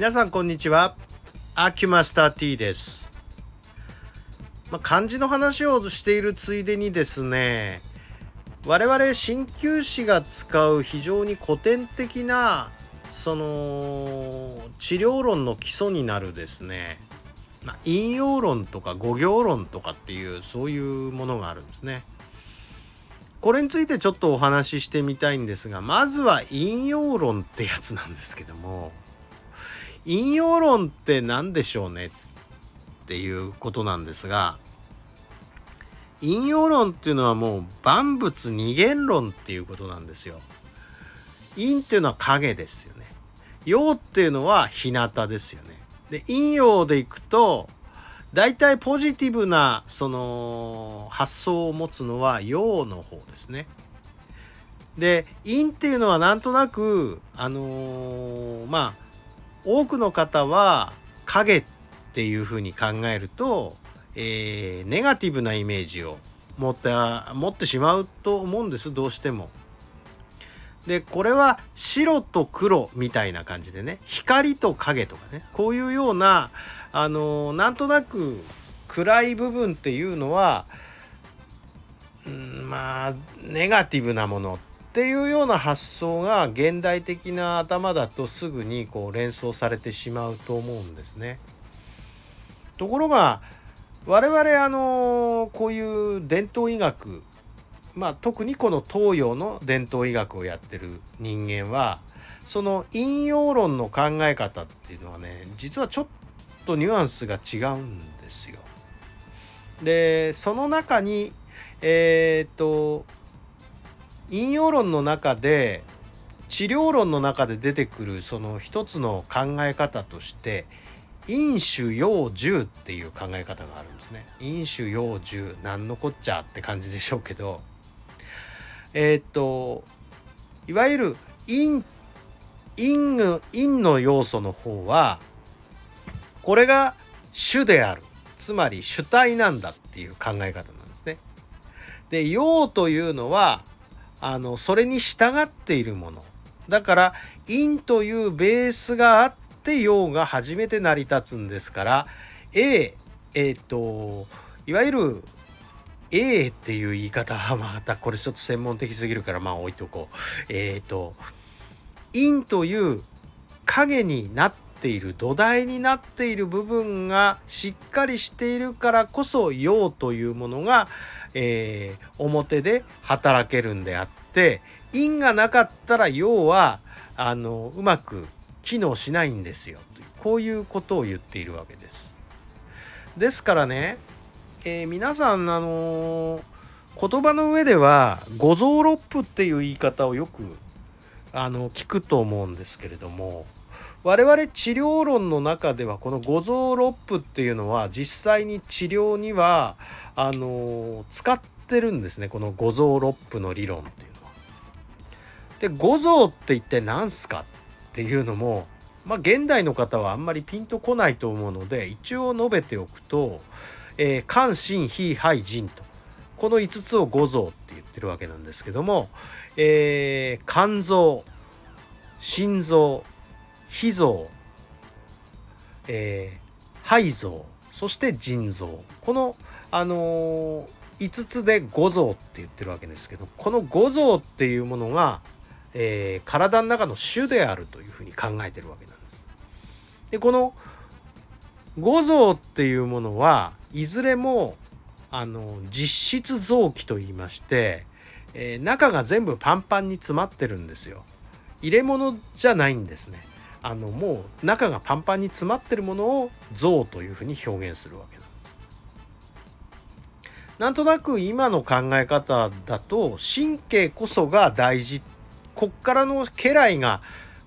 皆さんこんにちはアキュマスター T です、まあ、漢字の話をしているついでにですね我々鍼灸師が使う非常に古典的なその治療論の基礎になるですねまあ引用論とか語行論とかっていうそういうものがあるんですね。これについてちょっとお話ししてみたいんですがまずは引用論ってやつなんですけども引用論って何でしょうねっていうことなんですが引用論っていうのはもう万物二元論っていうことなんですよ。陰っていうのは影ですよね。陽っていうのは日向ですよね。で陰陽でいくと大体ポジティブなその発想を持つのは陽の方ですね。で陰っていうのはなんとなくあのーまあ多くの方は影っていうふうに考えると、えーネガティブなイメージを持って持ってしまうと思うんですどうしても。でこれは白と黒みたいな感じでね光と影とかねこういうようなあのなんとなく暗い部分っていうのは、うん、まあネガティブなものっていうような発想が現代的な頭だとすぐにこう連想されてしまうと思うんですね。ところが我々あのこういう伝統医学まあ特にこの東洋の伝統医学をやってる人間はその引用論の考え方っていうのはね実はちょっとニュアンスが違うんですよ。でその中にえっ、と引用論の中で治療論の中で出てくるその一つの考え方として飲酒養獣っていう考え方があるんですね。飲酒養獣なんのこっちゃって感じでしょうけどえーっといわゆる陰陰陰の要素の方はこれが主であるつまり主体なんだっていう考え方なんですね。で陽というのはあのそれに従っているもの。だから陰というベースがあって陽が初めて成り立つんですから A えっ、といわゆる A っていう言い方はまたこれちょっと専門的すぎるからまあ置いとこう。えっ、と陰という影になっている土台になっている部分がしっかりしているからこそ陽というものが、えー表で働けるんであって陰がなかったら陽はあのうまく機能しないんですよというこういうことを言っているわけです。ですからね、えー皆さんあのー言葉の上では五臓六腑っていう言い方をよくあの聞くと思うんですけれども我々治療論の中ではこの五臓六腑っていうのは実際に治療にはあの使ってるんですねこの五臓六腑の理論っていうのは。で五臓って一体何すかっていうのもまあ現代の方はあんまりピンとこないと思うので一応述べておくと「えー肝心脾肺腎」とこの5つを五臓って言ってるわけなんですけども、えー肝臓心臓脾臓、えー肺臓そして腎臓この、あのー、5つで五臓って言ってるわけですけどこの五臓っていうものが、えー体の中の主であるというふうに考えてるわけなんです。でこの五臓っていうものはいずれもあの実質臓器と言いまして、えー中が全部パンパンに詰まってるんですよ。入れ物じゃないんですね。あのもう中がパンパンに詰まってるものを像というふうに表現するわけなんです。なんとなく今の考え方だと神経こそが大事こっからの家来が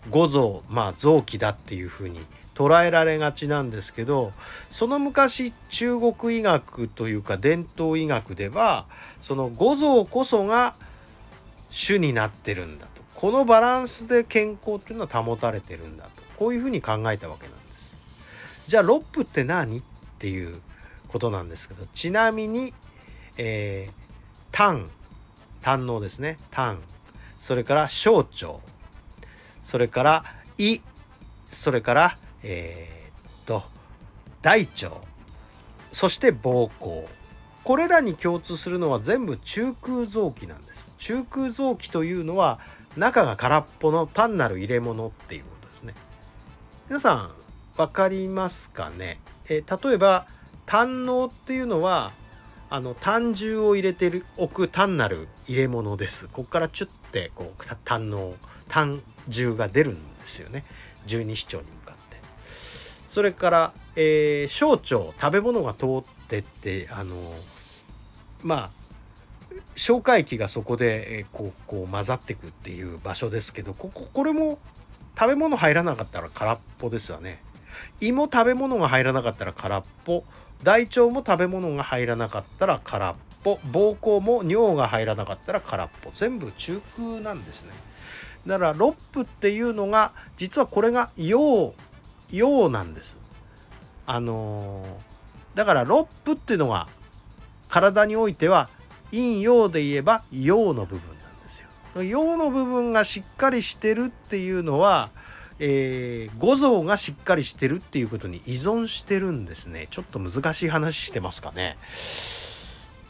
五臓まあ臓器だっていうふうに捉えられがちなんですけどその昔中国医学というか伝統医学ではその五臓こそが主になってるんだこのバランスで健康っていうのは保たれてるんだと。こういうふうに考えたわけなんです。じゃあ六腑って何っていうことなんですけどちなみに、えー、胆胆のですね。胆それから小腸。それから胃。それから、えー、っと大腸。そして膀胱。これらに共通するのは全部中空臓器なんです。中空臓器というのは中が空っぽの単なる入れ物っていうことですね。皆さん分かりますかね？え例えば胆嚢っていうのはあの胆汁を入れてるおく単なる入れ物です。ここからチュッてこう胆嚢胆汁が出るんですよね。十二指腸に向かって。それから、えー、小腸食べ物が通ってってあのまあ消化液がそこで、え、こうこう混ざってくっていう場所ですけどこここれも食べ物入らなかったら空っぽですよね。胃も食べ物が入らなかったら空っぽ。大腸も食べ物が入らなかったら空っぽ。膀胱も尿が入らなかったら空っぽ。全部中空なんですね。だからロップっていうのが実はこれが陽陽なんです。あのー、だからロップっていうのは体においては陰陽で言えば陽の部分なんですよ陽の部分がしっかりしてるっていうのはえー、五臓がしっかりしてるっていうことに依存してるんですね。ちょっと難しい話してますかね。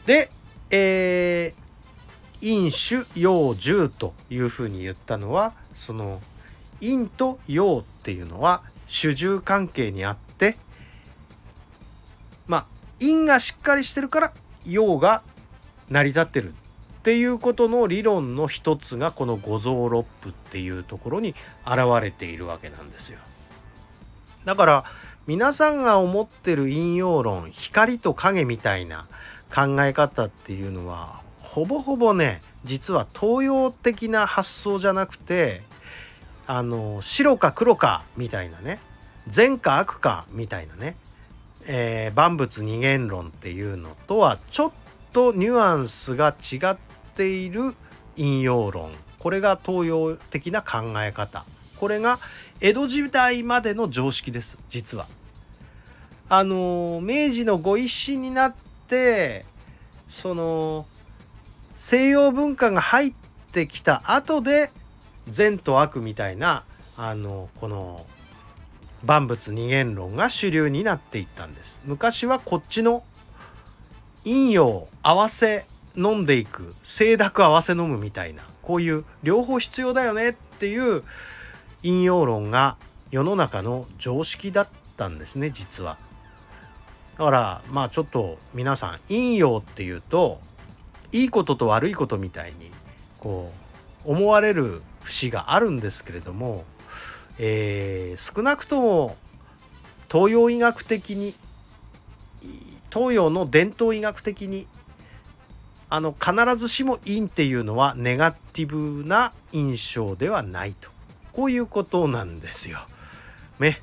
で、えー、陰主陽獣というふうに言ったのはその陰と陽っていうのは主従関係にあってまあ陰がしっかりしてるから陽が成り立ってるっていうことの理論の一つがこの五臓六腑っていうところに現れているわけなんですよ。だから皆さんが思ってる陰陽論光と影みたいな考え方っていうのはほぼほぼね実は東洋的な発想じゃなくてあの白か黒かみたいなね善か悪かみたいなね、えー、万物二元論っていうのとはちょっとニュアンスが違っている陰陽論これが東洋的な考え方これが江戸時代までの常識です実は。あの明治のご一新になってその西洋文化が入ってきた後で善と悪みたいなあのこの万物二元論が主流になっていったんです。昔はこっちの陰陽合わせ飲んでいく清濁合わせ飲むみたいなこういう両方必要だよねっていう引用論が世の中の常識だったんですね実は。だからまあちょっと皆さん陰陽っていうといいことと悪いことみたいにこう思われる節があるんですけれども、えー、少なくとも東洋医学的に東洋の伝統医学的にあの必ずしも陰っていうのはネガティブな印象ではないとこういうことなんですよ。ね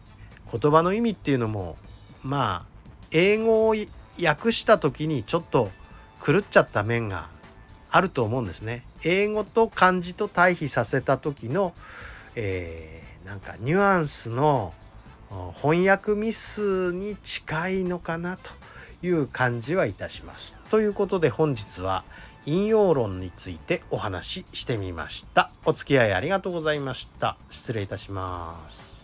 言葉の意味っていうのもまあ英語を訳した時にちょっと狂っちゃった面があると思うんですね。英語と漢字と対比させた時の、えー、なんかニュアンスの翻訳ミスに近いのかなという感じはいたします。ということで本日は引用論についてお話ししてみました。お付き合いありがとうございました。失礼いたします。